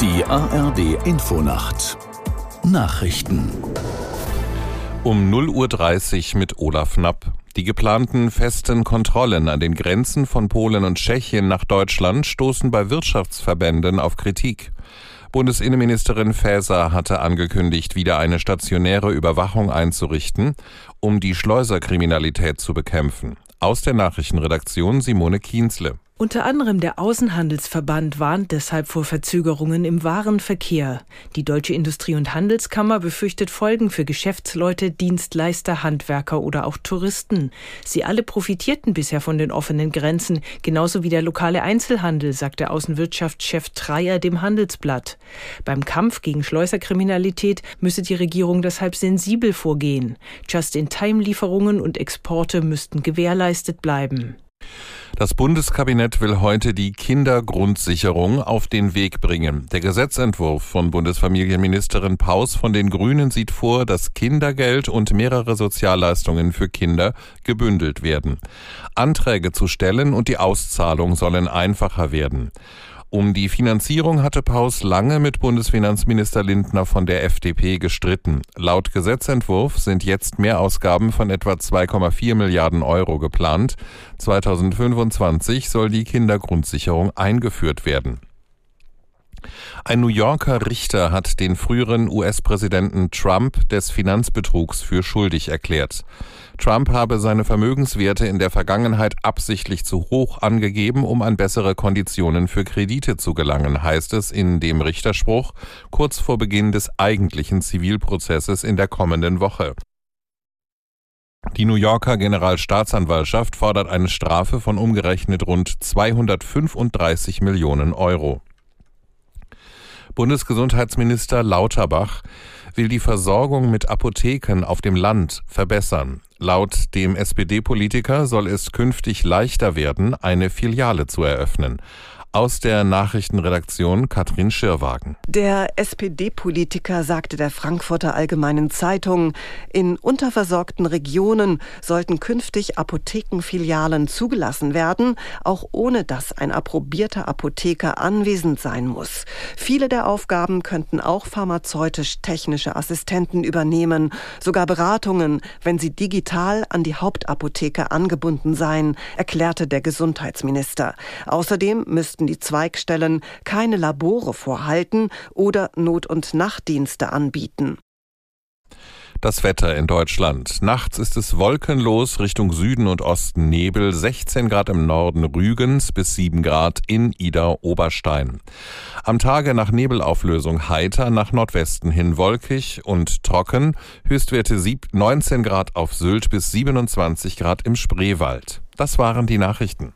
Die ARD Infonacht Nachrichten um 0.30 Uhr mit Olaf Knapp. Die geplanten festen Kontrollen an den Grenzen von Polen und Tschechien nach Deutschland stoßen bei Wirtschaftsverbänden auf Kritik. Bundesinnenministerin Faeser hatte angekündigt, wieder eine stationäre Überwachung einzurichten, um die Schleuserkriminalität zu bekämpfen. Aus der Nachrichtenredaktion Simone Kienzle. Unter anderem der Außenhandelsverband warnt deshalb vor Verzögerungen im Warenverkehr. Die Deutsche Industrie- und Handelskammer befürchtet Folgen für Geschäftsleute, Dienstleister, Handwerker oder auch Touristen. Sie alle profitierten bisher von den offenen Grenzen, genauso wie der lokale Einzelhandel, sagte Außenwirtschaftschef Treier dem Handelsblatt. Beim Kampf gegen Schleuserkriminalität müsse die Regierung deshalb sensibel vorgehen. Just-in-Time-Lieferungen und Exporte müssten gewährleistet bleiben. Das Bundeskabinett will heute die Kindergrundsicherung auf den Weg bringen. Der Gesetzentwurf von Bundesfamilienministerin Paus von den Grünen sieht vor, dass Kindergeld und mehrere Sozialleistungen für Kinder gebündelt werden. Anträge zu stellen und die Auszahlung sollen einfacher werden. Um die Finanzierung hatte Paus lange mit Bundesfinanzminister Lindner von der FDP gestritten. Laut Gesetzentwurf sind jetzt Mehrausgaben von etwa 2,4 Milliarden Euro geplant. 2025 soll die Kindergrundsicherung eingeführt werden. Ein New Yorker Richter hat den früheren US-Präsidenten Trump des Finanzbetrugs für schuldig erklärt. Trump habe seine Vermögenswerte in der Vergangenheit absichtlich zu hoch angegeben, um an bessere Konditionen für Kredite zu gelangen, heißt es in dem Richterspruch kurz vor Beginn des eigentlichen Zivilprozesses in der kommenden Woche. Die New Yorker Generalstaatsanwaltschaft fordert eine Strafe von umgerechnet rund 235 Millionen Euro. Bundesgesundheitsminister Lauterbach will die Versorgung mit Apotheken auf dem Land verbessern. Laut dem SPD-Politiker soll es künftig leichter werden, eine Filiale zu eröffnen. Aus der Nachrichtenredaktion Katrin Schirwagen. Der SPD-Politiker sagte der Frankfurter Allgemeinen Zeitung, in unterversorgten Regionen sollten künftig Apothekenfilialen zugelassen werden, auch ohne dass ein approbierter Apotheker anwesend sein muss. Viele der Aufgaben könnten auch pharmazeutisch-technische Assistenten übernehmen, sogar Beratungen, wenn sie digital an die Hauptapotheke angebunden seien, erklärte der Gesundheitsminister. Außerdem müssten dürften die Zweigstellen keine Labore vorhalten oder Not- und Nachtdienste anbieten. Das Wetter in Deutschland. Nachts ist es wolkenlos Richtung Süden und Osten Nebel, 16 Grad im Norden Rügens bis 7 Grad in Ida Oberstein. Am Tage nach Nebelauflösung heiter nach Nordwesten hin wolkig und trocken, Höchstwerte 19 Grad auf Sylt bis 27 Grad im Spreewald. Das waren die Nachrichten.